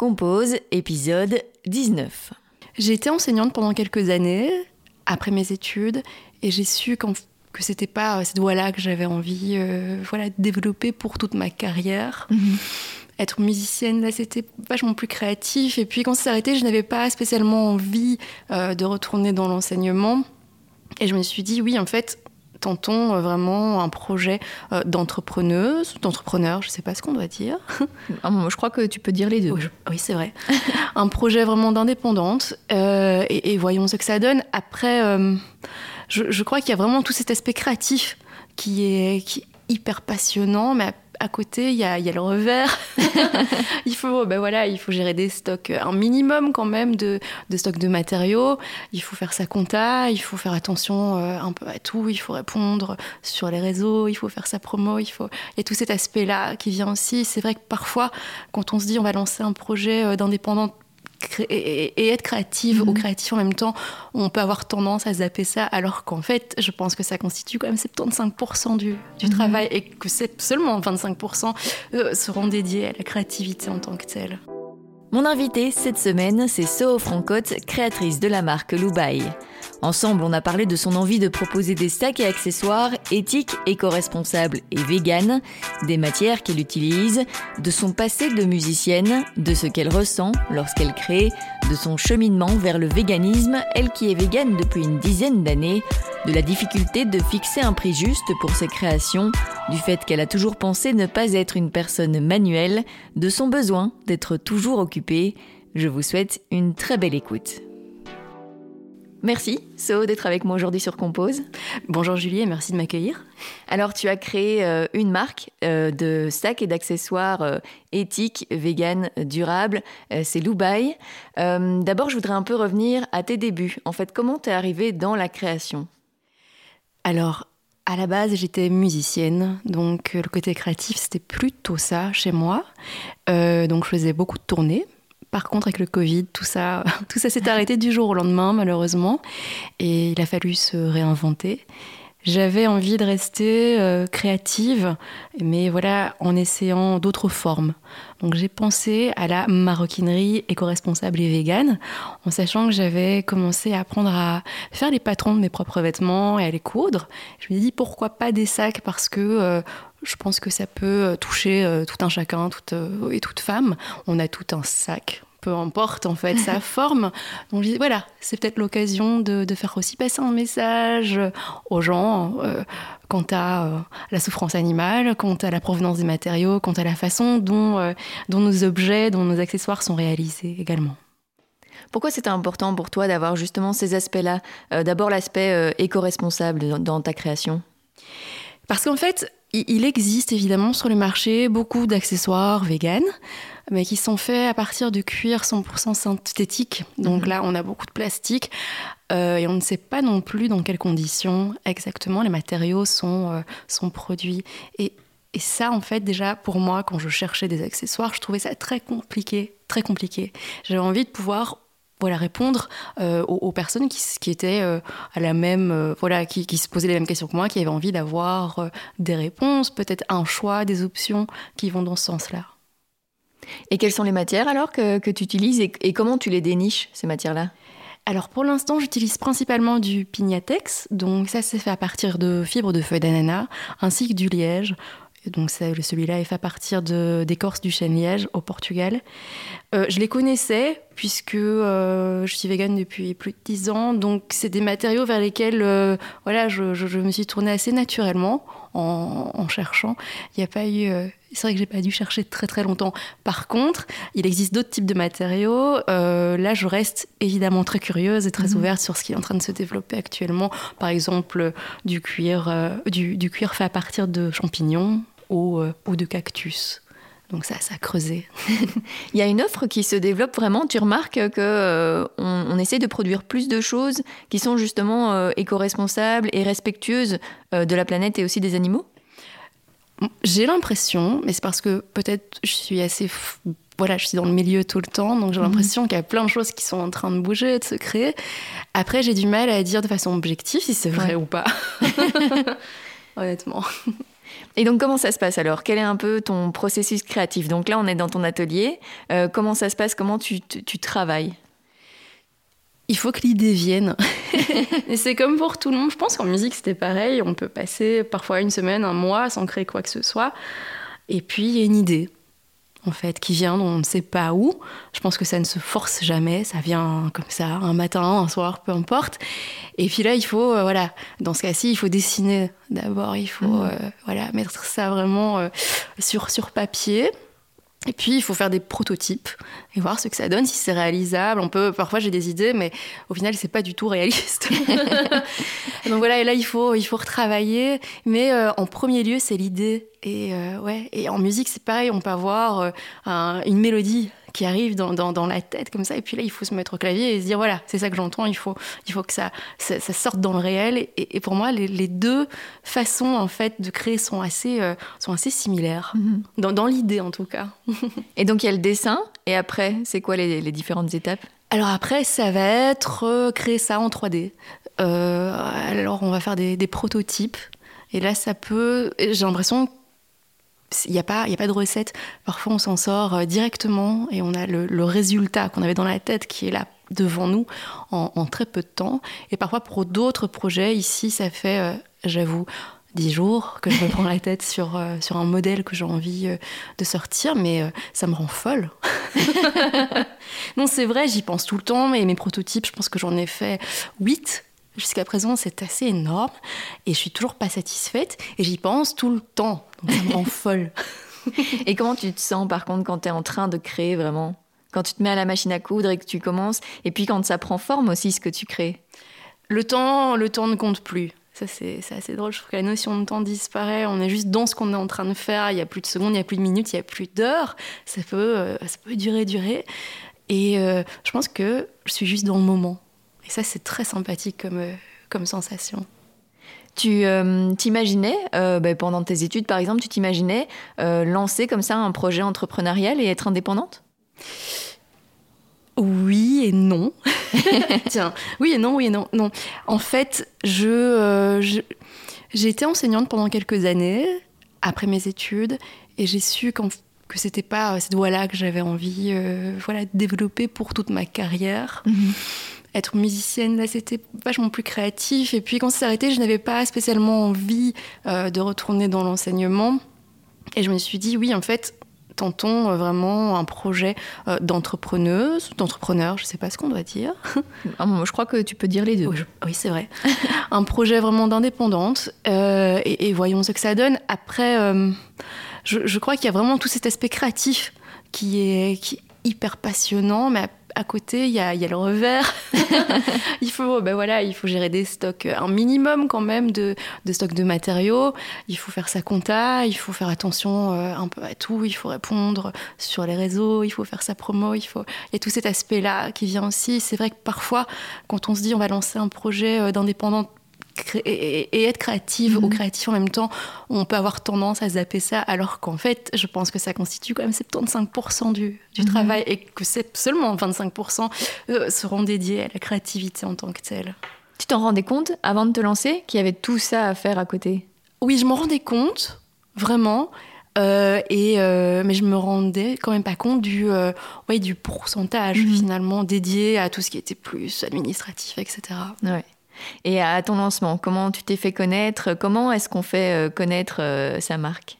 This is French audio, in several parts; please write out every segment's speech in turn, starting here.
Compose, épisode 19. J'ai été enseignante pendant quelques années, après mes études, et j'ai su que c'était pas cette voie-là que j'avais envie euh, voilà, de développer pour toute ma carrière. Mhm. Être musicienne, là, c'était vachement plus créatif. Et puis, quand ça s'est arrêté, je n'avais pas spécialement envie euh, de retourner dans l'enseignement. Et je me suis dit, oui, en fait, tentons euh, vraiment un projet euh, d'entrepreneuse, d'entrepreneur, je ne sais pas ce qu'on doit dire. Ah, je crois que tu peux dire les deux. Oui, c'est vrai. un projet vraiment d'indépendante euh, et, voyons ce que ça donne. Après, je, crois qu'il y a vraiment tout cet aspect créatif qui est, qui est hyper passionnant, mais à côté, il y a, le revers. il faut, ben voilà, il faut gérer des stocks, un minimum quand même de, de stocks de matériaux. Il faut faire sa compta, il faut faire attention euh, un peu à tout. Il faut répondre sur les réseaux, il faut faire sa promo. Il faut, il y a tout cet aspect-là qui vient aussi. C'est vrai que parfois, quand on se dit on va lancer un projet euh, d'indépendant et, être créative ou mhm. créatif en même temps, on peut avoir tendance à zapper ça, alors qu'en fait, je pense que ça constitue quand même 75% du, du mhm. travail et que seulement 25% euh, seront dédiés à la créativité en tant que telle. Mon invité cette semaine, c'est Soho Francotte, créatrice de la marque Loubaï. Ensemble, on a parlé de son envie de proposer des sacs et accessoires éthiques, éco-responsables et véganes, des matières qu'elle utilise, de son passé de musicienne, de ce qu'elle ressent lorsqu'elle crée, de son cheminement vers le véganisme, elle qui est végane depuis une dizaine d'années, de la difficulté de fixer un prix juste pour ses créations, du fait qu'elle a toujours pensé ne pas être une personne manuelle, de son besoin d'être toujours occupée. Je vous souhaite une très belle écoute. Merci, So, d'être avec moi aujourd'hui sur Compose. Bonjour Julie et merci de m'accueillir. Alors, tu as créé euh, une marque euh, de sacs et d'accessoires euh, éthiques, véganes, durables. c'est Loubaï. D'abord, je voudrais un peu revenir à tes débuts. En fait, comment t'es arrivée dans la création? Alors, à la base, j'étais musicienne, donc le côté créatif, c'était plutôt ça chez moi. donc, je faisais beaucoup de tournées par contre, avec le Covid, tout ça, tout ça s'est arrêté du jour au lendemain, malheureusement, et il a fallu se réinventer. J'avais envie de rester euh, créative, mais voilà, en essayant d'autres formes. Donc j'ai pensé à la maroquinerie éco-responsable et végane, en sachant que j'avais commencé à apprendre à faire les patrons de mes propres vêtements et à les coudre. Je me suis dit pourquoi pas des sacs? Parce que euh, je pense que ça peut toucher euh, tout un chacun toute, et toute femme. On a tout un sac peu importe en fait sa forme. Donc voilà, c'est peut-être l'occasion de, faire aussi passer un message aux gens euh, quant à euh, la souffrance animale, quant à la provenance des matériaux, quant à la façon dont, euh, dont nos objets, dont nos accessoires sont réalisés également. Pourquoi c'était important pour toi d'avoir justement ces aspects-là? D'abord l'aspect éco-responsable dans ta création Parce qu'en fait, il existe évidemment sur le marché beaucoup d'accessoires véganes mais qui sont faits à partir de cuir 100% synthétique. Donc mhm. là, on a beaucoup de plastique euh, et on ne sait pas non plus dans quelles conditions exactement les matériaux sont, euh, sont produits. Et, et, ça, en fait, déjà, pour moi, quand je cherchais des accessoires, je trouvais ça très compliqué, très compliqué. J'avais envie de pouvoir voilà, répondre euh, aux, personnes qui, qui étaient à la même, voilà, qui, qui, se posaient les mêmes questions que moi, qui avaient envie d'avoir des réponses, peut-être un choix, des options qui vont dans ce sens-là. Et quelles sont les matières alors que, tu utilises et, comment tu les déniches, ces matières-là? Alors pour l'instant, j'utilise principalement du pignatex, donc ça c'est fait à partir de fibres de feuilles d'ananas, ainsi que du liège. Donc celui-là est fait à partir d'écorce du chêne liège au Portugal. Euh, je les connaissais puisque euh, je suis végane depuis plus de 10 ans, donc c'est des matériaux vers lesquels euh, voilà, je, me suis tournée assez naturellement en, en cherchant. Il n'y a pas eu c'est vrai que j'ai pas dû chercher très très longtemps. Par contre, il existe d'autres types de matériaux. Euh, là, je reste évidemment très curieuse et très mhm. ouverte sur ce qui est en train de se développer actuellement. Par exemple, du cuir, euh, du, cuir fait à partir de champignons ou, euh, ou de cactus. Donc ça, ça a creusé. Il y a une offre qui se développe vraiment. Tu remarques que on, essaie de produire plus de choses qui sont justement éco-responsables et respectueuses de la planète et aussi des animaux? J'ai l'impression, mais c'est parce que peut-être je suis assez voilà, je suis dans le milieu tout le temps, donc j'ai mhm. l'impression qu'il y a plein de choses qui sont en train de bouger, de se créer. Après, j'ai du mal à dire de façon objective si c'est vrai ou pas. Honnêtement. Et donc comment ça se passe alors? Quel est un peu ton processus créatif? Donc là on est dans ton atelier. Euh, comment ça se passe? Comment tu, tu travailles? Il faut que l'idée vienne. et c'est comme pour tout le monde. Je pense qu'en musique, c'était pareil. On peut passer parfois une semaine, un mois sans créer quoi que ce soit. Et puis, il y a une idée, en fait, qui vient, on ne sait pas où. Je pense que ça ne se force jamais. Ça vient comme ça, un matin, un soir, peu importe. Et puis là, il faut, euh, voilà, dans ce cas-ci, il faut dessiner d'abord. Il faut, mmh. euh, voilà, mettre ça vraiment euh, sur, sur papier. Et puis, il faut faire des prototypes et voir ce que ça donne, si c'est réalisable. On peut, parfois, j'ai des idées, mais au final, c'est pas du tout réaliste. Donc voilà, et là, il faut, il faut retravailler. Mais euh, en premier lieu, c'est l'idée. Et euh, ouais, et en musique, c'est pareil. On peut avoir euh, une mélodie qui arrive dans, dans, la tête comme ça. Et puis là, il faut se mettre au clavier et se dire voilà, c'est ça que j'entends. Il faut, il faut que ça, ça, sorte dans le réel. Et, pour moi, les, deux façons en fait de créer sont assez, euh, sont assez similaires mhm. dans, dans l'idée en tout cas. et donc il y a le dessin. Et après, c'est quoi les, les différentes étapes? Alors après, ça va être euh, créer ça en 3D. Euh, alors on va faire des, des prototypes. Et là, ça peut. J'ai l'impression il n'y a, pas, a pas de recette. Parfois, on s'en sort euh, directement et on a le, résultat qu'on avait dans la tête qui est là devant nous en, très peu de temps. Et parfois, pour d'autres projets, ici, ça fait, euh, j'avoue, dix jours que je me prends la tête sur, euh, sur un modèle que j'ai envie de sortir, mais ça me rend folle. non, c'est vrai, j'y pense tout le temps, mais mes prototypes, je pense que j'en ai fait huit Jusqu'à présent, c'est assez énorme et je suis toujours pas satisfaite et j'y pense tout le temps. Donc ça me rend folle. et comment tu te sens par contre quand tu es en train de créer vraiment? Quand tu te mets à la machine à coudre et que tu commences et puis quand ça prend forme aussi ce que tu crées? Le temps, le temps ne compte plus. Ça, c'est assez drôle. Je trouve que la notion de temps disparaît. On est juste dans ce qu'on est en train de faire. Il n'y a plus de secondes, il n'y a plus de minutes, il n'y a plus d'heures. Ça peut, euh, ça peut durer, durer. Et euh, je pense que je suis juste dans le moment. Et ça, c'est très sympathique comme, euh, comme sensation. Tu euh, t'imaginais, euh, ben, pendant tes études par exemple, tu t'imaginais lancer comme ça un projet entrepreneurial et être indépendante? Oui et non. Tiens, oui et non, oui et non. Non. En fait, je, j'ai été enseignante pendant quelques années après mes études et j'ai su que c'était pas cette voie-là que j'avais envie voilà, de développer pour toute ma carrière. Être musicienne, là, c'était vachement plus créatif. Et puis, quand ça s'est arrêté, je n'avais pas spécialement envie euh, de retourner dans l'enseignement. Et je me suis dit, oui, en fait, tentons euh, vraiment un projet euh, d'entrepreneuse, d'entrepreneur, je ne sais pas ce qu'on doit dire. Ah, je crois que tu peux dire les deux. Oui, c'est vrai. un projet vraiment d'indépendante. Et, voyons ce que ça donne. Après, je, je, crois qu'il y a vraiment tout cet aspect créatif qui est, qui est hyper passionnant, mais à côté, il y a, le revers. il, faut, ben voilà, il faut gérer des stocks, un minimum quand même de, de stocks de matériaux. Il faut faire sa compta, il faut faire attention euh, un peu à tout. Il faut répondre sur les réseaux, il faut faire sa promo. Il, faut... il y a tout cet aspect-là qui vient aussi. C'est vrai que parfois, quand on se dit on va lancer un projet euh, d'indépendant et, être créative ou mhm. créatif en même temps, on peut avoir tendance à zapper ça, alors qu'en fait, je pense que ça constitue quand même 75% du, du mhm. travail et que seulement 25% euh, seront dédiés à la créativité en tant que telle. Tu t'en rendais compte avant de te lancer qu'il y avait tout ça à faire à côté? Oui, je m'en rendais compte, vraiment. Euh, et euh, mais je me rendais quand même pas compte du, ouais, du pourcentage mhm. finalement dédié à tout ce qui était plus administratif, etc. Ouais. Et à ton lancement, comment tu t'es fait connaître? Comment est-ce qu'on fait euh, connaître euh, sa marque?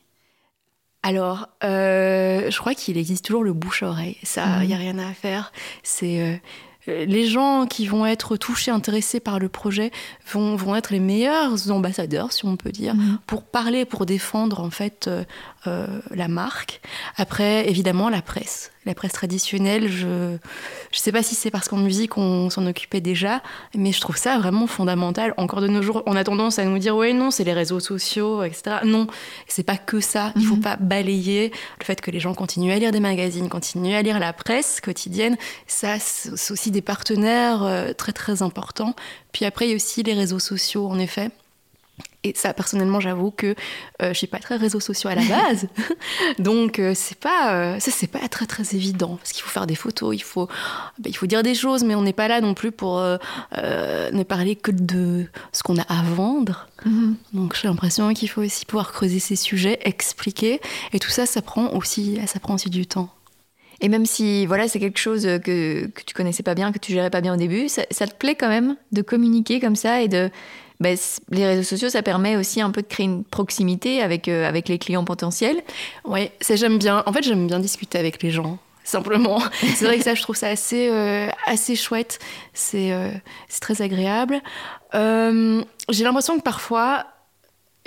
Alors, euh, je crois qu'il existe toujours le bouche-oreille. Ça, il n'y a mhm. rien à faire. C'est les gens qui vont être touchés, intéressés par le projet vont, vont être les meilleurs ambassadeurs, si on peut dire, mhm. pour parler, pour défendre en fait la marque. Après, évidemment, la presse la presse traditionnelle, je ne sais pas si c'est parce qu'en musique on s'en occupait déjà, mais je trouve ça vraiment fondamental. Encore de nos jours, on a tendance à nous dire ouais non, c'est les réseaux sociaux, etc. Non, c'est pas que ça. Il faut mhm. pas balayer le fait que les gens continuent à lire des magazines, continuent à lire la presse quotidienne. Ça, c'est aussi des partenaires euh, très très importants. Puis après, il y a aussi les réseaux sociaux, en effet Et ça, personnellement, j'avoue que je je suis pas très réseaux sociaux à la base, donc c'est pas ça, c'est pas très très évident parce qu'il faut faire des photos, il faut ben, il faut dire des choses, mais on n'est pas là non plus pour ne parler que de ce qu'on a à vendre. Mhm. Donc j'ai l'impression qu'il faut aussi pouvoir creuser ces sujets, expliquer, et tout ça, ça prend aussi ça prend aussi du temps. Et même si voilà, c'est quelque chose que, que tu connaissais pas bien, que tu gérais pas bien au début, ça, te plaît quand même de communiquer comme ça et de. Ben, les réseaux sociaux, ça permet aussi un peu de créer une proximité avec, euh, avec les clients potentiels. Oui, ça j'aime bien. En fait, j'aime bien discuter avec les gens simplement. C'est vrai que ça, je trouve ça assez, euh, assez chouette. C'est euh, très agréable. J'ai l'impression que parfois,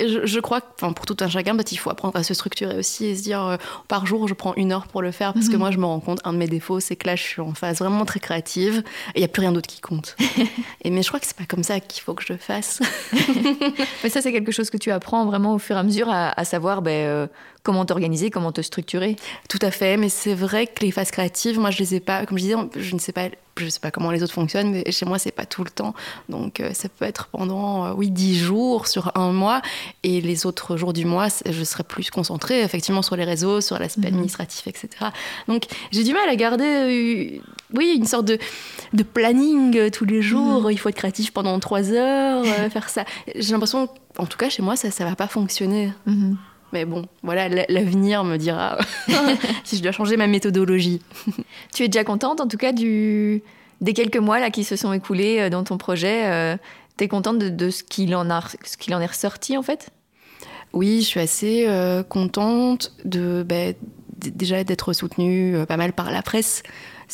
je, crois que pour tout un chacun, bah, il faut apprendre à se structurer aussi et se dire euh, par jour, je prends une heure pour le faire parce que mhm. moi, je me rends compte, un de mes défauts, c'est que là, je suis en phase vraiment très créative et il n'y a plus rien d'autre qui compte. et, mais je crois que c'est pas comme ça qu'il faut que je fasse. mais ça, c'est quelque chose que tu apprends vraiment au fur et à mesure à, savoir ben, euh, comment t'organiser, comment te structurer. Tout à fait, mais c'est vrai que les phases créatives, moi, je les ai pas, comme je disais, je ne sais pas je ne sais pas comment les autres fonctionnent, mais chez moi, c'est pas tout le temps. Donc, euh, ça peut être pendant, euh, oui, dix jours sur un mois. Et les autres jours du mois, je serai plus concentrée, effectivement, sur les réseaux, sur l'aspect mhm. administratif, etc. Donc, j'ai du mal à garder, euh, oui, une sorte de, de planning tous les jours. Mhm. Il faut être créatif pendant trois heures, faire ça. J'ai l'impression, en tout cas, chez moi, ça ne va pas fonctionner. Mhm. Mais bon, voilà, l'avenir me dira si je dois changer ma méthodologie. tu es déjà contente, en tout cas, du... des quelques mois là, qui se sont écoulés euh, dans ton projet. Euh, tu es contente de, ce qu'il en, a... en est ressorti, en fait? Oui, je suis assez euh, contente de, bah, déjà d'être soutenue pas mal par la presse.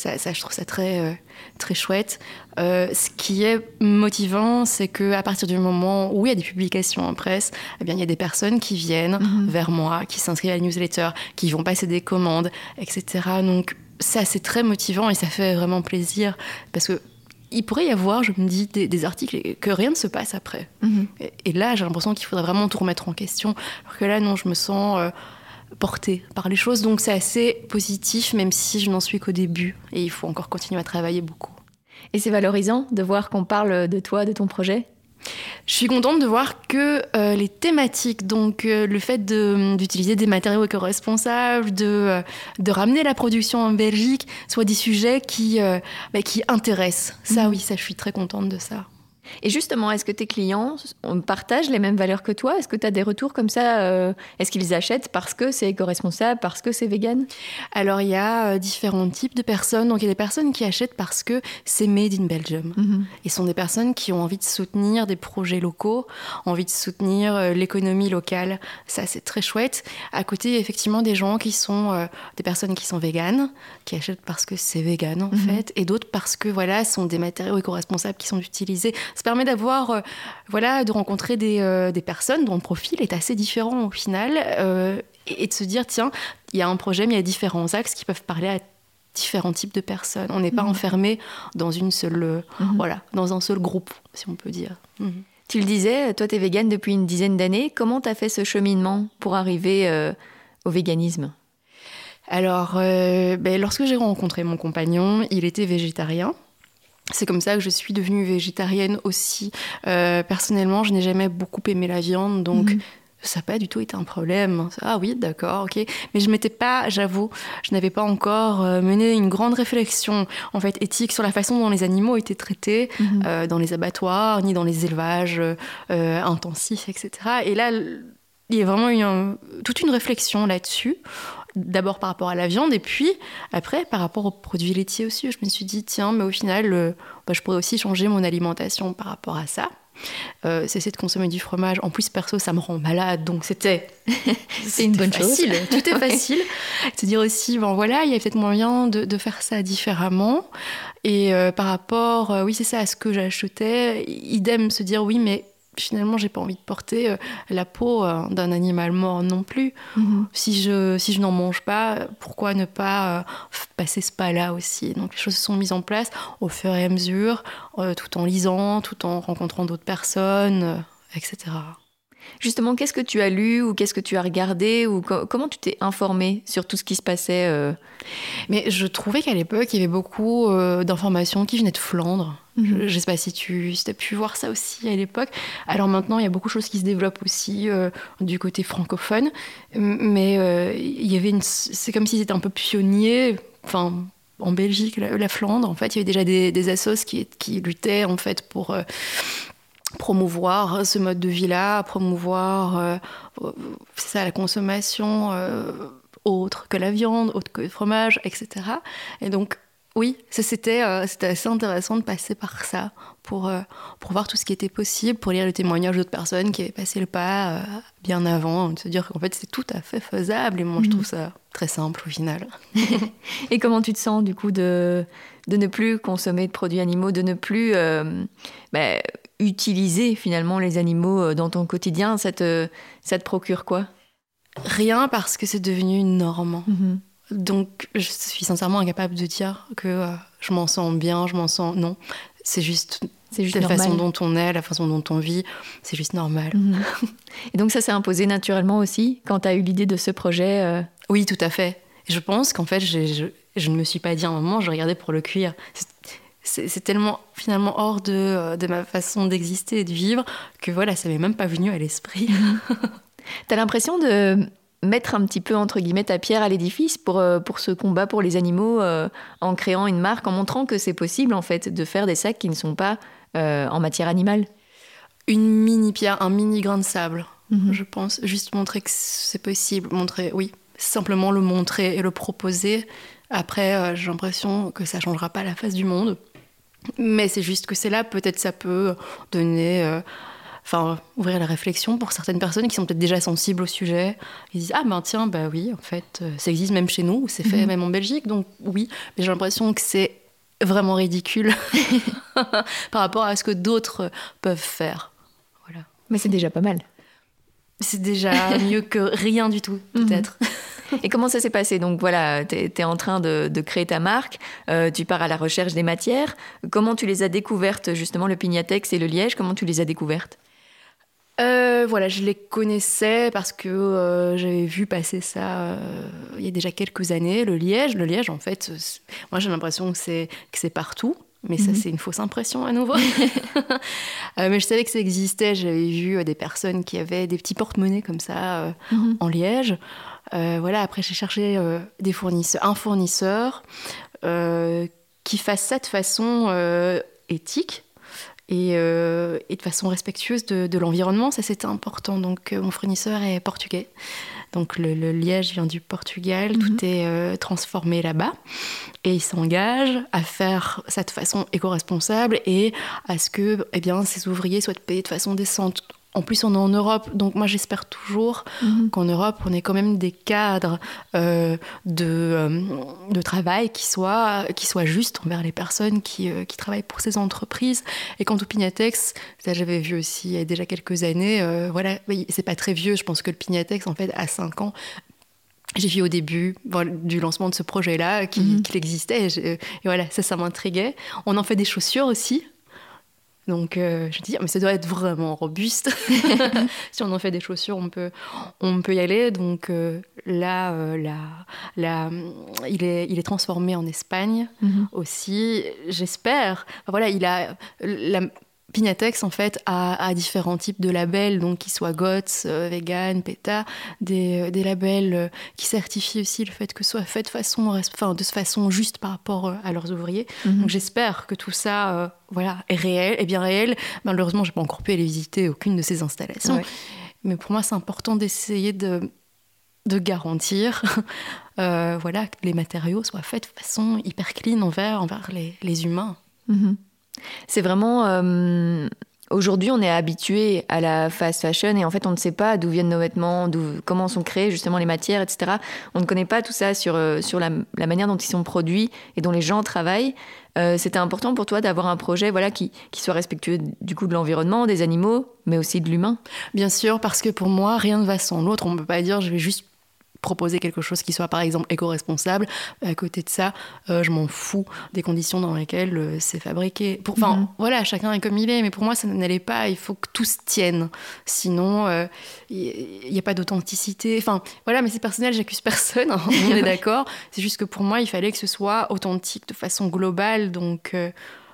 Ça, je trouve ça très, euh, très chouette. Euh, ce qui est motivant, c'est qu'à partir du moment où il y a des publications en presse, eh bien, il y a des personnes qui viennent mhm. vers moi, qui s'inscrivent à la newsletter, qui vont passer des commandes, etc. Donc ça, c'est très motivant et ça fait vraiment plaisir parce que il pourrait y avoir, je me dis, des, articles et que rien ne se passe après. Mhm. Et, là, j'ai l'impression qu'il faudrait vraiment tout remettre en question. Alors que là, non, je me sens... Euh, portée par les choses. Donc c'est assez positif, même si je n'en suis qu'au début. Et il faut encore continuer à travailler beaucoup. Et c'est valorisant de voir qu'on parle de toi, de ton projet? Je suis contente de voir que euh, les thématiques, donc euh, le fait d'utiliser des matériaux éco-responsables, de, euh, de ramener la production en Belgique, soient des sujets qui, bah, qui intéressent. Ça, mmh. oui, ça, je suis très contente de ça. Et justement, est-ce que tes clients partagent les mêmes valeurs que toi? Est-ce que tu as des retours comme ça euh, Est-ce qu'ils achètent parce que c'est éco-responsable, parce que c'est vegan? Alors, il y a euh, différents types de personnes. Donc, il y a des personnes qui achètent parce que c'est made in Belgium. Et ce sont des personnes qui ont envie de soutenir des projets locaux, envie de soutenir euh, l'économie locale. Ça, c'est très chouette. À côté, effectivement, des gens qui sont des personnes qui sont véganes, qui achètent parce que c'est vegan, en mhm. fait, et d'autres parce que, voilà, ce sont des matériaux éco-responsables qui sont utilisés ça permet d'avoir, euh, voilà, de rencontrer euh, des, personnes dont le profil est assez différent au final euh, et, de se dire, tiens, il y a un projet, mais il y a différents axes qui peuvent parler à différents types de personnes. On n'est pas mhm. enfermé dans une seule, mhm. voilà, dans un seul groupe, si on peut dire. Mhm. Tu le disais, toi, tu es végane depuis une dizaine d'années. Comment tu as fait ce cheminement pour arriver au véganisme? Alors, ben, lorsque j'ai rencontré mon compagnon, il était végétarien. C'est comme ça que je suis devenue végétarienne aussi. Euh, personnellement, je n'ai jamais beaucoup aimé la viande, donc mhm. ça n'a pas du tout été un problème. Ah oui, d'accord, ok. Mais je m'étais pas, j'avoue, je n'avais pas encore euh, mené une grande réflexion en fait éthique sur la façon dont les animaux étaient traités mhm. euh, dans les abattoirs, ni dans les élevages intensifs, etc. Et là, il y a vraiment eu toute une réflexion là-dessus d'abord par rapport à la viande et puis après par rapport aux produits laitiers aussi. Je me suis dit, tiens, mais au final, euh, bah, je pourrais aussi changer mon alimentation par rapport à ça. Euh, cesser de consommer du fromage. En plus, perso, ça me rend malade, donc c'était c'est une bonne facile. chose. Tout est facile. Se dire aussi, bon voilà, il y a peut-être moyen de, faire ça différemment. Et euh, par rapport, oui, c'est ça, à ce que j'achetais, idem, se dire oui, mais finalement, j'ai pas envie de porter euh, la peau euh, d'un animal mort non plus. Mhm. Si je, si je n'en mange pas, pourquoi ne pas euh, passer ce pas-là aussi? Donc les choses sont mises en place au fur et à mesure, tout en lisant, tout en rencontrant d'autres personnes, etc. Justement, qu'est-ce que tu as lu ou qu'est-ce que tu as regardé ou comment tu t'es informé sur tout ce qui se passait euh? Mais je trouvais qu'à l'époque, il y avait beaucoup euh, d'informations qui venaient de Flandre. Mhm. Je ne sais pas si tu as pu voir ça aussi à l'époque. Alors maintenant, il y a beaucoup de choses qui se développent aussi euh, du côté francophone. Mais il y avait une... c'est comme si c'était un peu pionnier. Enfin, en Belgique, la, Flandre, en fait, il y avait déjà des, des assos qui, qui luttaient en fait pour promouvoir ce mode de vie-là, promouvoir euh, ça, la consommation euh, autre que la viande, autre que le fromage, etc. Et donc, oui, c'était euh, assez intéressant de passer par ça pour, pour voir tout ce qui était possible, pour lire les témoignages d'autres personnes qui avaient passé le pas bien avant, de se dire qu'en fait c'est tout à fait faisable. Et moi, je trouve ça très simple au final. et comment tu te sens du coup de, de ne plus consommer de produits animaux, de ne plus bah, utiliser finalement les animaux euh, dans ton quotidien, ça te, ça te procure quoi? Rien parce que c'est devenu une norme. Mhm. Donc je suis sincèrement incapable de dire que euh, je m'en sens bien, je m'en sens... Non, c'est juste, c'est juste la façon dont on est, la façon dont on vit, c'est juste normal. Mhm. Et donc ça s'est imposé naturellement aussi quand tu as eu l'idée de ce projet euh? Oui, tout à fait. Je pense qu'en fait, je, je, ne me suis pas dit à un moment, je regardais pour le cuir c'est tellement finalement hors de, euh, de ma façon d'exister et de vivre que voilà, ça m'est même pas venu à l'esprit. T'as l'impression de mettre un petit peu entre guillemets ta pierre à l'édifice pour, euh, pour ce combat pour les animaux euh, en créant une marque, en montrant que c'est possible en fait de faire des sacs qui ne sont pas en matière animale? Une mini pierre, un mini grain de sable, mhm. je pense. Juste montrer que c'est possible, montrer, oui, simplement le montrer et le proposer. Après, j'ai l'impression que ça changera pas la face du monde. Mais c'est juste que c'est là, peut-être ça peut donner, euh, enfin, ouvrir la réflexion pour certaines personnes qui sont peut-être déjà sensibles au sujet. Ils disent Ah ben tiens, bah oui, en fait, euh, ça existe même chez nous, c'est fait mhm. même en Belgique, donc oui. Mais j'ai l'impression que c'est vraiment ridicule par rapport à ce que d'autres peuvent faire. Voilà. Mais c'est déjà pas mal. C'est déjà mieux que rien du tout, mhm. peut-être. Et comment ça s'est passé? Donc voilà, tu es, en train de, créer ta marque, euh, tu pars à la recherche des matières. Comment tu les as découvertes, justement, le Pignatex et le liège? Comment tu les as découvertes? Euh, voilà, je les connaissais parce que euh, j'avais vu passer ça il y a déjà quelques années. Le liège, le liège, en fait, moi j'ai l'impression que c'est que c'est partout. Mais ça, mhm. c'est une fausse impression à nouveau. mais je savais que ça existait. J'avais vu des personnes qui avaient des petits porte-monnaies comme ça mhm. en liège. Euh, voilà, après, j'ai cherché euh, des fournisseurs, un fournisseur euh, qui fasse ça de façon éthique et, de façon respectueuse de, l'environnement. Ça, c'était important. Donc, mon fournisseur est portugais. Donc, le, liège vient du Portugal. Tout mhm. est transformé là-bas. Et il s'engage à faire ça de façon éco-responsable et à ce que eh bien, ces ouvriers soient payés de façon décente en plus, on est en Europe, donc moi j'espère toujours mhm. qu'en Europe, on ait quand même des cadres euh, de, euh, de, travail qui soient, qui soient justes envers les personnes qui, euh, qui travaillent pour ces entreprises. Et quant au Pignatex, ça j'avais vu aussi il y a déjà quelques années, voilà, c'est pas très vieux, je pense que le Pignatex, en fait, à 5 ans, j'ai vu au début du lancement de ce projet-là mhm. qu'il existait. Et, et, voilà, ça, ça m'intriguait. On en fait des chaussures aussi. Donc euh, je me dis, mais ça doit être vraiment robuste. si on en fait des chaussures, on peut, on peut y aller. Donc euh, là, euh, là, il, est, il est transformé en Espagne mhm. aussi, j'espère. voilà, il a la, Pignatex, en fait, a, différents types de labels, donc qui soient GOTS, euh, vegan, PETA, des, euh, des labels euh, qui certifient aussi le fait que ce soit fait de façon, enfin, de façon juste par rapport à leurs ouvriers. Mhm. Donc j'espère que tout ça voilà, est réel, est bien réel. Malheureusement, je n'ai pas encore pu aller visiter aucune de ces installations. Mais pour moi, c'est important d'essayer de, de garantir voilà, que les matériaux soient faits de façon hyper clean envers, envers les, les humains. Mhm. C'est vraiment. Euh, aujourd'hui, on est habitué à la fast fashion et en fait, on ne sait pas d'où viennent nos vêtements, comment sont créées justement les matières, etc. On ne connaît pas tout ça sur, euh, sur la, manière dont ils sont produits et dont les gens travaillent. Euh, c'était important pour toi d'avoir un projet voilà, qui, qui soit respectueux du coup de l'environnement, des animaux, mais aussi de l'humain Bien sûr, parce que pour moi, rien ne va sans l'autre. On ne peut pas dire je vais juste proposer quelque chose qui soit par exemple éco-responsable. À côté de ça, euh, je m'en fous des conditions dans lesquelles euh, c'est fabriqué. Enfin, mhm. voilà, chacun est comme il est, mais pour moi, ça n'allait pas. Il faut que tout se tienne. Sinon, il euh, n'y a pas d'authenticité. Enfin, voilà, mais c'est personnel, j'accuse personne, hein, on est d'accord. C'est juste que pour moi, il fallait que ce soit authentique de façon globale. Donc,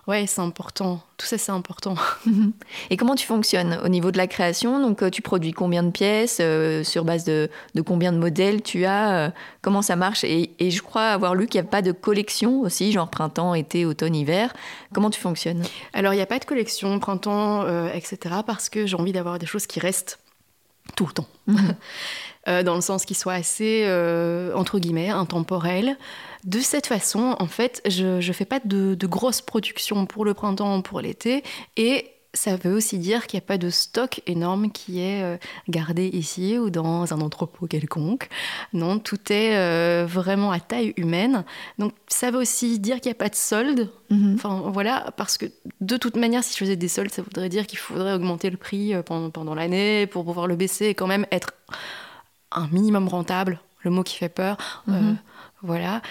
Ouais, c'est important. Tout ça, c'est important. Et comment tu fonctionnes au niveau de la création? Donc, euh, tu produis combien de pièces euh, Sur base de, combien de modèles tu as euh, Comment ça marche? Et, je crois avoir lu qu'il n'y a pas de collection aussi, genre printemps, été, automne, hiver. Comment tu fonctionnes? Alors, il n'y a pas de collection printemps, etc. Parce que j'ai envie d'avoir des choses qui restent tout le temps. Mhm. dans le sens qu'ils soient assez, entre guillemets, intemporels. De cette façon, en fait, je ne fais pas de, grosses productions pour le printemps, pour l'été, et ça veut aussi dire qu'il n'y a pas de stock énorme qui est euh, gardé ici ou dans un entrepôt quelconque. Non, tout est euh, vraiment à taille humaine. Donc ça veut aussi dire qu'il n'y a pas de solde. Mhm. Enfin voilà, parce que de toute manière, si je faisais des soldes, ça voudrait dire qu'il faudrait augmenter le prix euh, pendant, l'année pour pouvoir le baisser et quand même être un minimum rentable. Le mot qui fait peur. Mhm. voilà.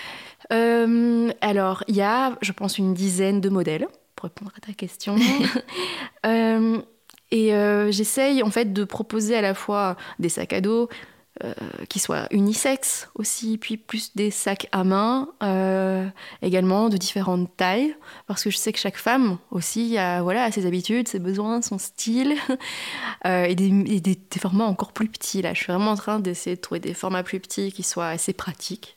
Euh, alors, il y a, je pense, une dizaine de modèles, pour répondre à ta question. Euh, et euh, j'essaye, en fait, de proposer à la fois des sacs à dos qui soient unisexes aussi, puis plus des sacs à main, également de différentes tailles, parce que je sais que chaque femme aussi a, voilà, ses habitudes, ses besoins, son style, et, des, et des, des, formats encore plus petits. Là, je suis vraiment en train d'essayer de trouver des formats plus petits qui soient assez pratiques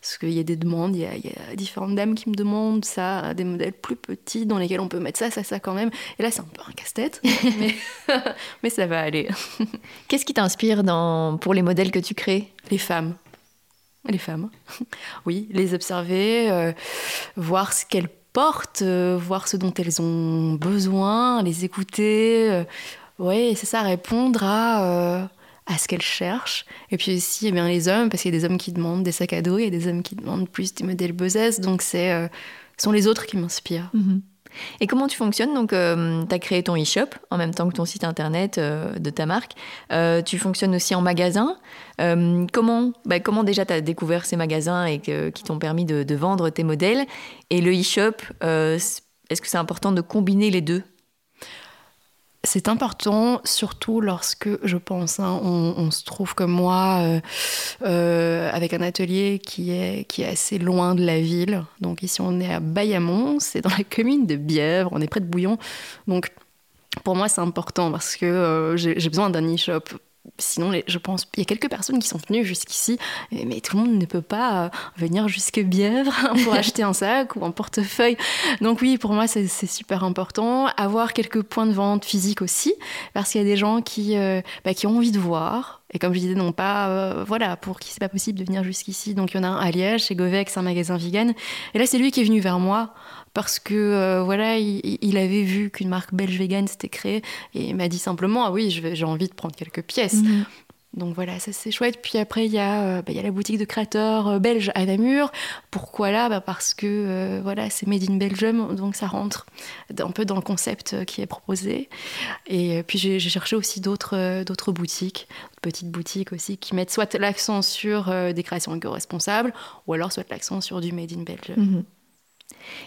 parce qu'il y a des demandes, il y a, différentes dames qui me demandent ça, des modèles plus petits dans lesquels on peut mettre ça, ça, ça quand même. Et là, c'est un peu un casse-tête, mais, ça va aller. Qu'est-ce qui t'inspire pour les modèles que tu crées? Les femmes. Les femmes. Oui, les observer, euh, voir ce qu'elles portent, euh, voir ce dont elles ont besoin, les écouter. Euh, oui, c'est ça, répondre à à ce qu'elles cherchent. Et puis aussi, eh bien, les hommes, parce qu'il y a des hommes qui demandent des sacs à dos, il y a des hommes qui demandent plus des modèles Bezos. Donc, c'est, euh, ce sont les autres qui m'inspirent. Mhm. Et comment tu fonctionnes? Donc, euh, tu as créé ton e-shop en même temps que ton site internet euh, de ta marque. tu fonctionnes aussi en magasin. comment, bah, comment déjà tu as découvert ces magasins et qui t'ont permis de, de, vendre tes modèles? Et le e-shop, est-ce que c'est important de combiner les deux? C'est important, surtout lorsque, je pense, hein, on, se trouve comme moi euh, euh, avec un atelier qui est, qui assez loin de la ville. Donc ici, on est à Bayamont, c'est dans la commune de Bièvre, on est près de Bouillon. Donc pour moi, c'est important parce que euh, j'ai besoin d'un e-shop sinon, je pense, il y a quelques personnes qui sont venues jusqu'ici, mais tout le monde ne peut pas euh, venir jusque Bièvre pour acheter un sac ou un portefeuille. Donc oui, pour moi, c'est super important. Avoir quelques points de vente physiques aussi, parce qu'il y a des gens qui, euh, bah, qui ont envie de voir. Et comme je disais, non pas, euh, voilà, pour qui c'est pas possible de venir jusqu'ici. Donc il y en a un à Liège, chez Govex, un magasin vegan. Et là, c'est lui qui est venu vers moi parce que euh, voilà, il, avait vu qu'une marque belge vegan s'était créée et il m'a dit simplement ah oui, j'ai envie de prendre quelques pièces. Mhm. Donc voilà, ça c'est chouette. Puis après, il y, euh, bah, y a la boutique de créateurs euh, belges à Namur. Pourquoi là? Bah Parce que voilà, c'est Made in Belgium, donc ça rentre un peu dans le concept qui est proposé. Et puis j'ai cherché aussi d'autres d'autres boutiques, petites boutiques aussi, qui mettent soit l'accent sur des créations éco-responsables, ou alors soit l'accent sur du Made in Belgium. Mhm.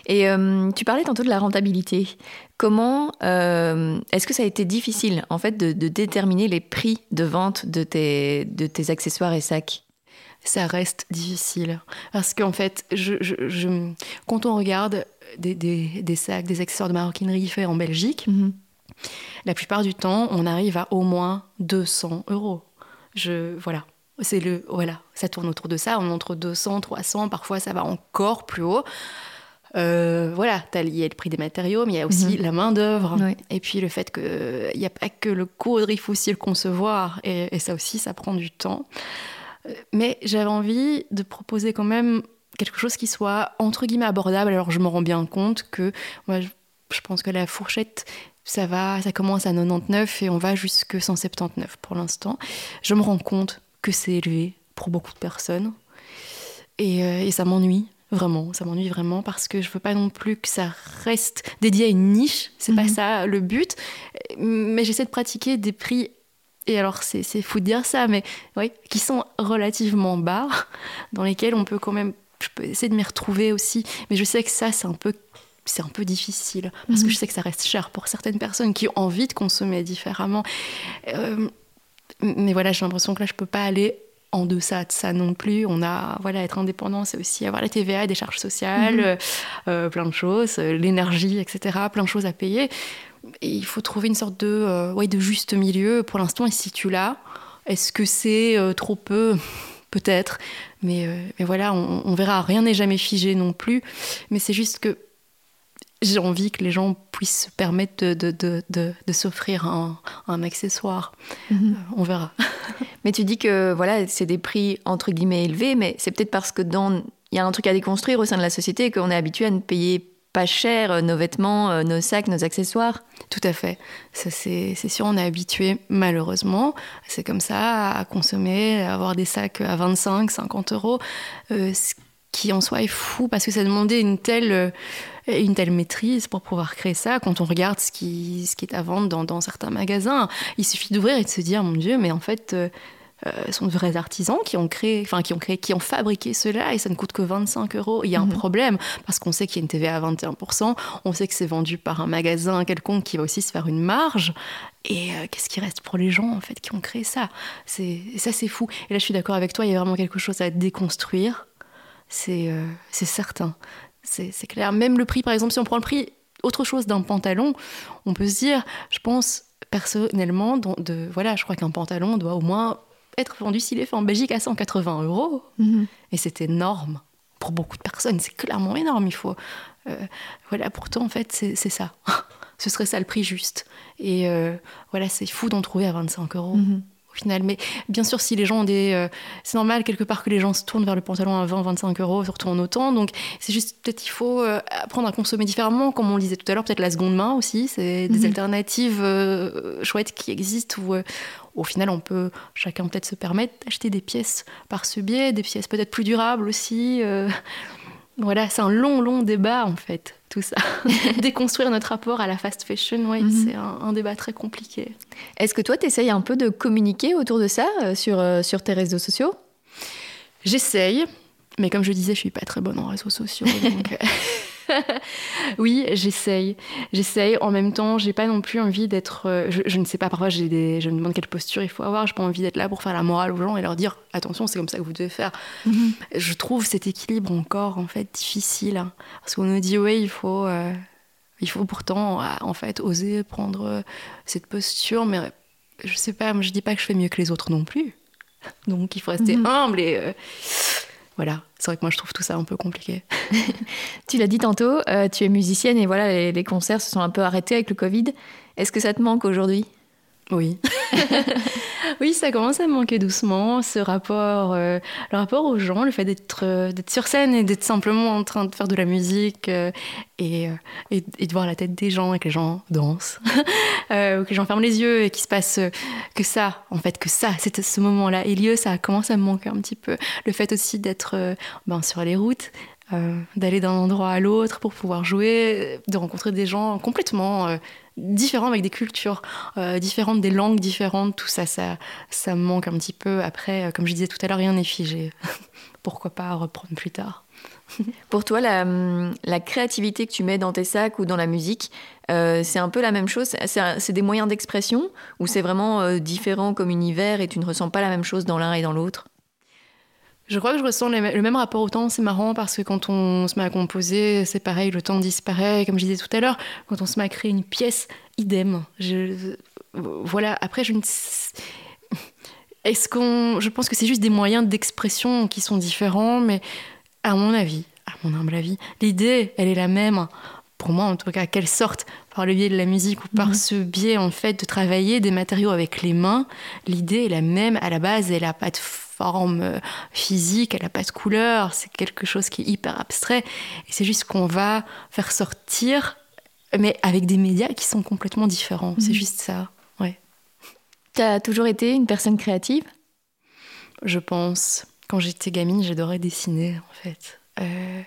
Et euh, tu parlais tantôt de la rentabilité. Comment euh, est-ce que ça a été difficile en fait de, déterminer les prix de vente de tes, de tes accessoires et sacs? Ça reste difficile parce qu'en fait, je, je, quand on regarde des, des, des, sacs, des accessoires de maroquinerie faits en Belgique, mhm. la plupart du temps, on arrive à au moins 200 euros. Je voilà. C'est le voilà, ça tourne autour de ça, on entre 200, 300, parfois ça va encore plus haut. Euh, voilà, il y a le prix des matériaux, mais il y a aussi mhm. la main-d'œuvre. Et puis le fait qu'il n'y a pas que le coudre, il faut aussi le concevoir. Et, ça aussi, ça prend du temps. Euh, mais j'avais envie de proposer quand même quelque chose qui soit entre guillemets abordable. Alors je me rends bien compte que moi, je pense que la fourchette, ça va, ça commence à 99 et on va jusque 179 pour l'instant. Je me rends compte que c'est élevé pour beaucoup de personnes. Et, euh, et ça m'ennuie Vraiment, ça m'ennuie vraiment parce que je veux pas non plus que ça reste dédié à une niche. C'est pas mhm. ça le but. Mais j'essaie de pratiquer des prix et alors c'est fou de dire ça, mais oui, qui sont relativement bas, dans lesquels on peut quand même, je peux essayer de m'y retrouver aussi, mais je sais que ça, c'est un peu c'est un peu difficile parce que mhm. je sais que ça reste cher pour certaines personnes qui ont envie de consommer différemment. Euh, mais voilà, j'ai l'impression que là, je peux pas aller en deçà de ça non plus. On a, voilà, être indépendant, c'est aussi avoir la TVA, des charges sociales, mhm. euh, plein de choses, l'énergie, etc., plein de choses à payer. Et il faut trouver une sorte de, euh, ouais, de juste milieu. Pour l'instant, il se situe là. Est-ce que c'est euh, trop peu? Peut-être. Mais, euh, mais, voilà, on, verra. Rien n'est jamais figé non plus. Mais c'est juste que j'ai envie que les gens puissent se permettre de, de, de, de s'offrir un, un, accessoire. Mhm. on verra. mais tu dis que voilà, c'est des prix entre guillemets élevés, mais c'est peut-être parce que dans il y a un truc à déconstruire au sein de la société et qu'on est habitué à ne payer pas cher euh, nos vêtements, euh, nos sacs, nos accessoires. Tout à fait. Ça, c'est, sûr, on est habitué, malheureusement. C'est comme ça, à consommer, à avoir des sacs à 25, 50 euros. Euh, ce qui en soi est fou parce que ça demandait une telle, une telle maîtrise pour pouvoir créer ça. Quand on regarde ce qui, ce qui est à vendre dans, dans certains magasins, il suffit d'ouvrir et de se dire, mon Dieu, mais en fait euh, sont de vrais artisans qui ont créé, enfin qui ont créé, qui ont fabriqué cela et ça ne coûte que 25 euros. Il y a un mhm. problème parce qu'on sait qu'il y a une TVA à 21%, on sait que c'est vendu par un magasin quelconque qui va aussi se faire une marge. Et euh, qu'est-ce qui reste pour les gens en fait qui ont créé ça? C'est ça c'est fou. Et là je suis d'accord avec toi, il y a vraiment quelque chose à déconstruire. C'est euh, c'est certain. C'est clair. Même le prix, par exemple, si on prend le prix autre chose d'un pantalon, on peut se dire, je pense personnellement, de, voilà, je crois qu'un pantalon doit au moins être vendu s'il est fait en Belgique à 180 euros. Mhm. Et c'est énorme pour beaucoup de personnes. C'est clairement énorme. Il faut. Euh, voilà, pourtant, en fait, c'est ça. Ce serait ça le prix juste. Et euh, voilà, c'est fou d'en trouver à 25 euros. Mhm. Final, mais bien sûr, si les gens ont des. Euh, c'est normal quelque part que les gens se tournent vers le pantalon à 20-25 euros, surtout en autant. Donc, c'est juste peut-être il faut apprendre à consommer différemment, comme on le disait tout à l'heure, peut-être la seconde main aussi. C'est des mhm. alternatives chouettes qui existent où au final, on peut chacun peut-être se permettre d'acheter des pièces par ce biais, des pièces peut-être plus durables aussi. Euh. Voilà, c'est un long, long débat en fait, tout ça. Déconstruire notre rapport à la fast fashion, oui, mhm. c'est un, débat très compliqué. Est-ce que toi, tu essayes un peu de communiquer autour de ça euh, sur, euh, sur tes réseaux sociaux? J'essaye, mais comme je disais, je suis pas très bonne en réseaux sociaux. donc... oui, j'essaye. J'essaye. En même temps, j'ai pas non plus envie d'être. Euh, je, ne sais pas, parfois, j'ai des, je me demande quelle posture il faut avoir. J'ai pas envie d'être là pour faire la morale aux gens et leur dire attention, c'est comme ça que vous devez faire. Mhm. Je trouve cet équilibre encore, en fait, difficile. Hein. parce qu'on nous dit, oui, il faut. Euh, il faut pourtant, euh, en fait, oser prendre cette posture, mais je sais pas, je dis pas que je fais mieux que les autres non plus. Donc, il faut rester mhm. humble et voilà, c'est vrai que moi je trouve tout ça un peu compliqué. tu l'as dit tantôt, euh, tu es musicienne et voilà, les, les, concerts se sont un peu arrêtés avec le Covid. Est-ce que ça te manque aujourd'hui? Oui. oui, ça commence à me manquer doucement, ce rapport, euh, le rapport aux gens, le fait d'être euh, d'être sur scène et d'être simplement en train de faire de la musique et, et, et, de voir la tête des gens et que les gens dansent, ou que les gens ferment les yeux et qu'il se passe que ça, en fait, que ça, c'est ce moment-là et lieu, ça commence à me manquer un petit peu. Le fait aussi d'être ben, sur les routes, euh, d'aller d'un endroit à l'autre pour pouvoir jouer, de rencontrer des gens complètement euh, différents avec des cultures euh, différentes, des langues différentes, tout ça, ça, ça me manque un petit peu. Après, comme je disais tout à l'heure, rien n'est figé. Pourquoi pas reprendre plus tard? Pour toi, la, la, créativité que tu mets dans tes sacs ou dans la musique, c'est un peu la même chose? C'est des moyens d'expression ou c'est vraiment différent comme univers et tu ne ressens pas la même chose dans l'un et dans l'autre? Je crois que je ressens le même rapport au temps. C'est marrant parce que quand on se met à composer, c'est pareil, le temps disparaît. Comme je disais tout à l'heure, quand on se met à créer une pièce, idem. Je, voilà. Après, je ne. Est-ce qu'on. Je pense que c'est juste des moyens d'expression qui sont différents, mais à mon avis, à mon humble avis, l'idée, elle est la même. Pour moi, en tout cas, qu'elle sorte par le biais de la musique ou par mhm. ce biais, en fait, de travailler des matériaux avec les mains, l'idée est la même. À la base, elle n'a pas de forme euh, physique, elle n'a pas de couleur, c'est quelque chose qui est hyper abstrait. Et c'est juste qu'on va faire sortir, mais avec des médias qui sont complètement différents. C'est mhm. juste ça, ouais. Tu as toujours été une personne créative? Je pense. Quand j'étais gamine, j'adorais dessiner, en fait. Euh,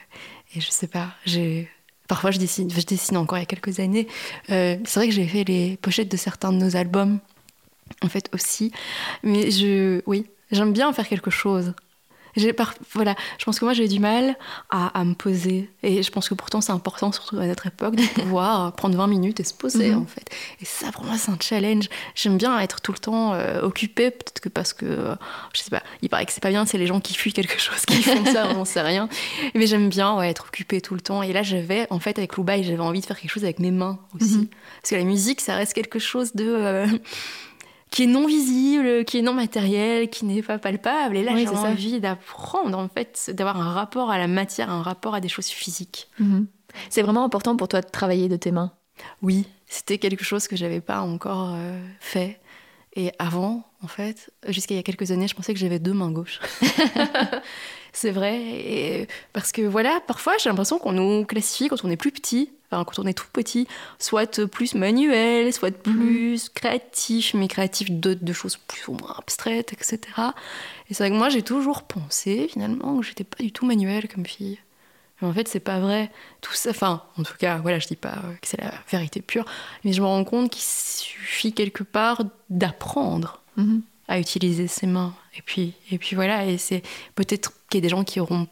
et je sais pas, j'ai... Parfois, je dessine, je dessine encore il y a quelques années. Euh, c'est vrai que j'ai fait les pochettes de certains de nos albums en fait aussi. Mais je, oui, j'aime bien faire quelque chose. voilà, je pense que moi j'ai du mal à, me poser. Et je pense que pourtant c'est important, surtout à notre époque, de pouvoir prendre 20 minutes et se poser mhm. en fait. Et ça pour moi c'est un challenge. J'aime bien être tout le temps euh, occupée, peut-être que parce que, euh, je sais pas, il paraît que c'est pas bien, c'est les gens qui fuient quelque chose qui font ça, on sait rien. Mais j'aime bien ouais, être occupée tout le temps. Et là j'avais, en fait avec Loubaï, j'avais envie de faire quelque chose avec mes mains aussi. Mhm. Parce que la musique ça reste quelque chose de... Euh, qui est non visible, qui est non matériel, qui n'est pas palpable. Et là, j'ai envie d'apprendre, en fait, d'avoir un rapport à la matière, un rapport à des choses physiques. Mhm. C'est vraiment important pour toi de travailler de tes mains Oui, c'était quelque chose que j'avais pas encore euh, fait. Et avant, en fait, jusqu'à il y a quelques années, je pensais que j'avais deux mains gauches. c'est vrai. Et parce que voilà, parfois, j'ai l'impression qu'on nous classifie quand on est plus petit quand on est tout petit, soit plus manuel, soit mhm. plus créatif, mais créatif de, de, choses plus ou moins abstraites, etc. Et c'est vrai que moi, j'ai toujours pensé finalement que j'étais pas du tout manuel comme fille. Mais en fait, c'est pas vrai. Tout ça, enfin, en tout cas, voilà, je dis pas que c'est la vérité pure, mais je me rends compte qu'il suffit quelque part d'apprendre. Mhm. à utiliser ses mains. Et puis, et puis voilà, et c'est peut-être qu'il y a des gens qui auront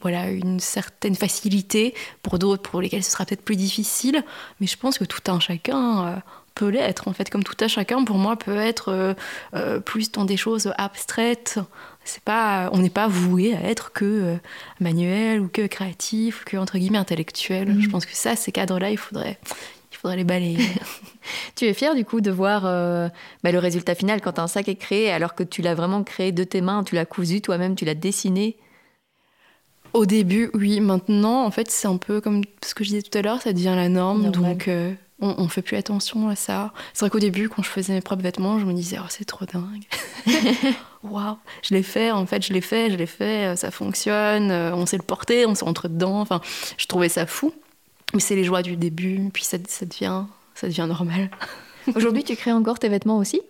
voilà, une certaine facilité, pour d'autres pour lesquels ce sera peut-être plus difficile, mais je pense que tout un chacun euh, peut l'être en fait, comme tout un chacun pour moi peut être euh, euh, plus dans des choses abstraites. C'est pas, on n'est pas voué à être que manuel ou que créatif ou que entre guillemets intellectuel. Mm. Je pense que ça, ces cadres-là, il faudrait, il faudrait les balayer. tu es fier du coup de voir bah, le résultat final quand un sac est créé, alors que tu l'as vraiment créé de tes mains, tu l'as cousu toi-même, tu l'as dessiné? Au début, oui. Maintenant, en fait, c'est un peu comme ce que je disais tout à l'heure, ça devient la norme. Donc, euh, on, ne fait plus attention à ça. C'est vrai qu'au début, quand je faisais mes propres vêtements, je me disais, oh, c'est trop dingue. Waouh, je l'ai fait, en fait, je l'ai fait, je l'ai fait, euh, ça fonctionne, euh, on sait le porter, on s'est rentre dedans. Enfin, je trouvais ça fou. Mais c'est les joies du début, puis ça, ça, devient, ça devient normal. Aujourd'hui, tu crées encore tes vêtements aussi?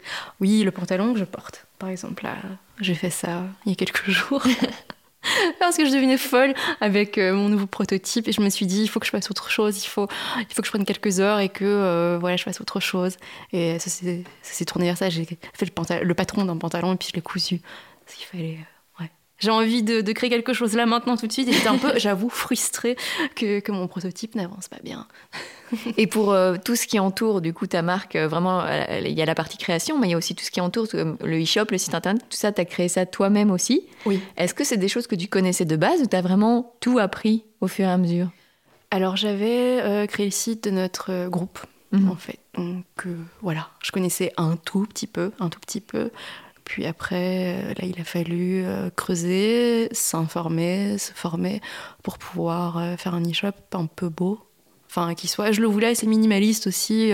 Oui, le pantalon que je porte, par exemple. Là, j'ai fait ça il y a quelques jours. parce que je devenais folle avec euh, mon nouveau prototype et je me suis dit il faut que je fasse autre chose, il faut, il faut que je prenne quelques heures et que euh, voilà, je fasse autre chose. Et ça s'est tourné vers ça. J'ai fait le, le patron d'un pantalon et puis je l'ai cousu. Parce qu'il fallait euh, j'ai envie de, créer quelque chose là maintenant tout de suite. Et j'étais un peu, j'avoue, frustrée que, que, mon prototype n'avance pas bien. et pour euh, tout ce qui entoure du coup ta marque, euh, vraiment, il y a la partie création, mais il y a aussi tout ce qui entoure, le e-shop, le site internet, tout ça, tu as créé ça toi-même aussi. Oui. Est-ce que c'est des choses que tu connaissais de base ou tu as vraiment tout appris au fur et à mesure? Alors j'avais euh, créé le site de notre groupe. Mhm. En fait, donc voilà, je connaissais un tout petit peu, un tout petit peu. Puis après, euh, là, il a fallu euh, creuser, s'informer, se former pour pouvoir euh, faire un e-shop un peu beau. Enfin, qui soit. Je le voulais assez minimaliste aussi.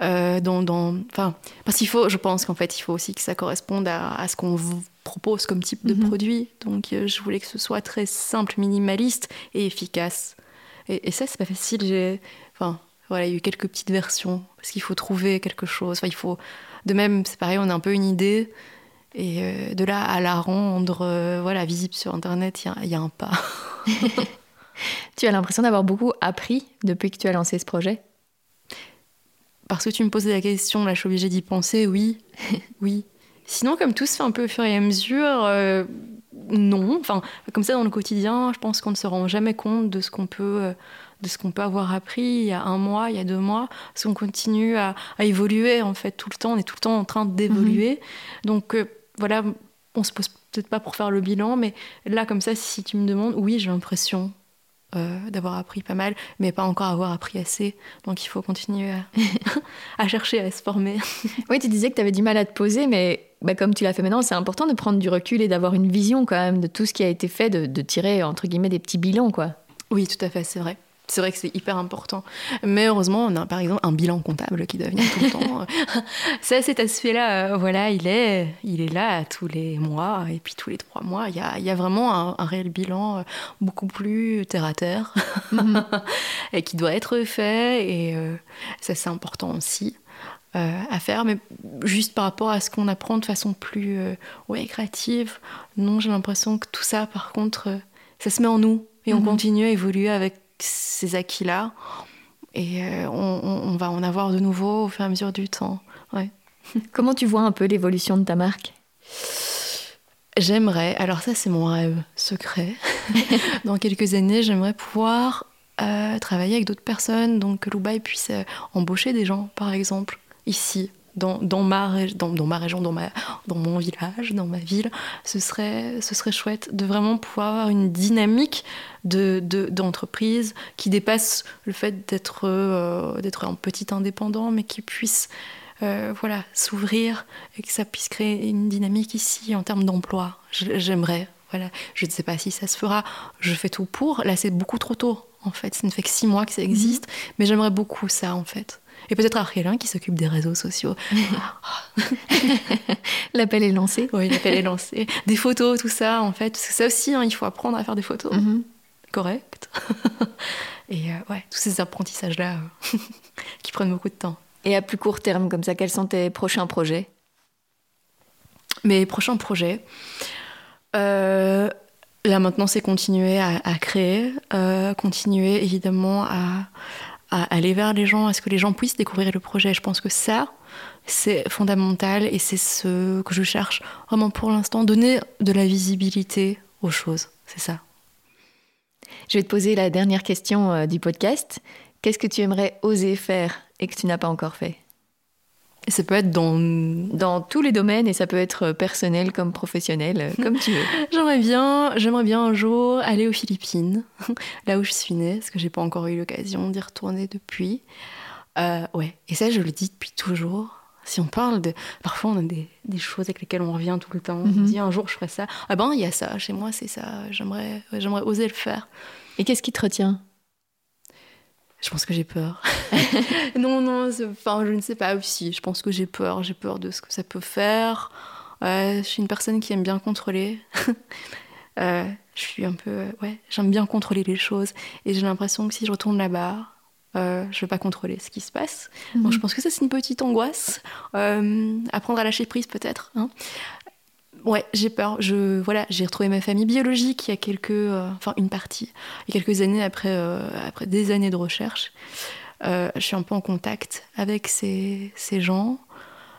dans, dans, enfin, parce qu'il faut, je pense qu'en fait, il faut aussi que ça corresponde à, ce qu'on propose comme type de mhm. produit. Donc, je voulais que ce soit très simple, minimaliste et efficace. Et, ça, c'est pas facile. J'ai, enfin, voilà, il y a eu quelques petites versions parce qu'il faut trouver quelque chose. Enfin, il faut de même, c'est pareil, on a un peu une idée. Et euh, de là à la rendre euh, voilà, visible sur Internet, il y, a un pas. tu as l'impression d'avoir beaucoup appris depuis que tu as lancé ce projet? Parce que tu me posais la question, là je suis obligée d'y penser, oui. oui. Sinon, comme tout se fait un peu au fur et à mesure, euh, non. Enfin, comme ça dans le quotidien, je pense qu'on ne se rend jamais compte de ce qu'on peut de ce qu'on peut avoir appris il y a un mois, il y a deux mois, parce qu'on continue à, évoluer en fait tout le temps, on est tout le temps en train d'évoluer. Mhm. Donc euh, voilà, on se pose peut-être pas pour faire le bilan, mais là comme ça, si tu me demandes, oui, j'ai l'impression euh, d'avoir appris pas mal, mais pas encore avoir appris assez. Donc il faut continuer à, chercher à se former. oui, tu disais que tu avais du mal à te poser, mais bah, comme tu l'as fait maintenant, c'est important de prendre du recul et d'avoir une vision quand même de tout ce qui a été fait, de, de tirer entre guillemets des petits bilans, quoi. Oui, tout à fait, c'est vrai. C'est vrai que c'est hyper important. Mais heureusement, on a par exemple un bilan comptable qui doit venir tout le temps. Ça, cet aspect-là, euh, voilà, il est, il est là tous les mois et puis tous les trois mois. Il y a, il y a vraiment un, réel bilan euh, beaucoup plus terre à terre mhm. et qui doit être fait. Et euh, ça, c'est important aussi. à faire, mais juste par rapport à ce qu'on apprend de façon plus ouais, créative, non, j'ai l'impression que tout ça, par contre, ça se met en nous et on mhm. continue à évoluer avec ces acquis-là. Et euh, on, va en avoir de nouveau au fur et à mesure du temps. Ouais. Comment tu vois un peu l'évolution de ta marque? J'aimerais, alors ça c'est mon rêve secret, dans quelques années j'aimerais pouvoir euh, travailler avec d'autres personnes, donc que Lubai puisse euh, embaucher des gens par exemple, ici, dans, dans, ma, dans, dans, ma région, dans, ma, dans mon village, dans ma ville, ce serait, ce serait chouette de vraiment pouvoir avoir une dynamique d'entreprise de, de, qui dépasse le fait d'être euh, d'être un petit indépendant, mais qui puisse euh, voilà, s'ouvrir et que ça puisse créer une dynamique ici en termes d'emploi. J'aimerais. Voilà. Je ne sais pas si ça se fera. Je fais tout pour. Là, c'est beaucoup trop tôt, en fait. Ça ne fait que six mois que ça existe. Mhm. Mais j'aimerais beaucoup ça, en fait. Et peut-être Arielin qui s'occupe des réseaux sociaux. l'appel est lancé. Oui, l'appel est lancé. Des photos, tout ça, en fait. Parce que ça aussi, hein, il faut apprendre à faire des photos. Mhm. Correct. Et euh, ouais, tous ces apprentissages-là euh, qui prennent beaucoup de temps. Et à plus court terme, comme ça, quels sont tes prochains projets? Mes prochains projets, euh, là maintenant, c'est continuer à, créer, euh, continuer évidemment à, aller vers les gens, à ce que les gens puissent découvrir le projet. Je pense que ça, c'est fondamental et c'est ce que je cherche vraiment pour l'instant, donner de la visibilité aux choses. C'est ça. Je vais te poser la dernière question euh, du podcast. Qu'est-ce que tu aimerais oser faire et que tu n'as pas encore fait? Ça peut être dans... Dans tous les domaines et ça peut être personnel comme professionnel, euh, comme tu veux. j'aimerais bien, j'aimerais bien un jour aller aux Philippines, là où je suis née, parce que j'ai pas encore eu l'occasion d'y retourner depuis. Euh, ouais, et ça je le dis depuis toujours. Si on parle de... Parfois on a des, des choses avec lesquelles on revient tout le temps. On mhm. dit un jour je ferai ça. Ah ben il y a ça, chez moi c'est ça. J'aimerais, j'aimerais oser le faire. Et qu'est-ce qui te retient? Je pense que j'ai peur. non, non, enfin, je ne sais pas aussi. Je pense que j'ai peur. J'ai peur de ce que ça peut faire. je suis une personne qui aime bien contrôler. Euh, je suis un peu. Ouais, j'aime bien contrôler les choses. Et j'ai l'impression que si je retourne là-bas, euh, je ne vais pas contrôler ce qui se passe. Mhm. je pense que ça, c'est une petite angoisse. Euh, apprendre à lâcher prise, peut-être. Hein. Ouais, j'ai peur. Je voilà, j'ai retrouvé ma famille biologique il y a quelques, euh, enfin une partie, il y a quelques années après euh, après des années de recherche. Euh, je suis un peu en contact avec ces, ces gens,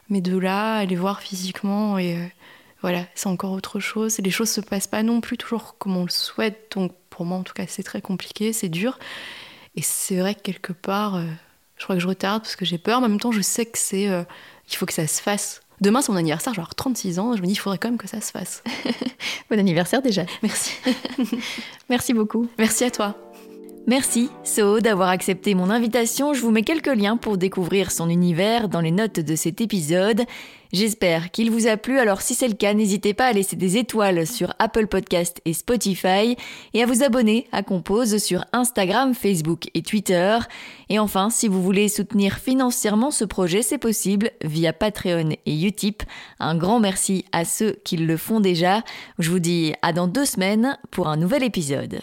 mais de là à les voir physiquement et voilà, c'est encore autre chose. Les choses se passent pas non plus toujours comme on le souhaite, donc pour moi en tout cas c'est très compliqué, c'est dur. Et c'est vrai que quelque part, je crois que je retarde parce que j'ai peur, mais en même temps je sais que c'est, il faut que ça se fasse Demain, c'est mon anniversaire, avoir 36 ans. Je me dis, il faudrait quand même que ça se fasse. bon anniversaire déjà. Merci. Merci beaucoup. Merci à toi. Merci, So, d'avoir accepté mon invitation. Je vous mets quelques liens pour découvrir son univers dans les notes de cet épisode. J'espère qu'il vous a plu, alors si c'est le cas, n'hésitez pas à laisser des étoiles sur Apple Podcast et Spotify et à vous abonner à Compose sur Instagram, Facebook et Twitter. Et enfin, si vous voulez soutenir financièrement ce projet, c'est possible via Patreon et Utip. Un grand merci à ceux qui le font déjà. Je vous dis à dans deux semaines pour un nouvel épisode.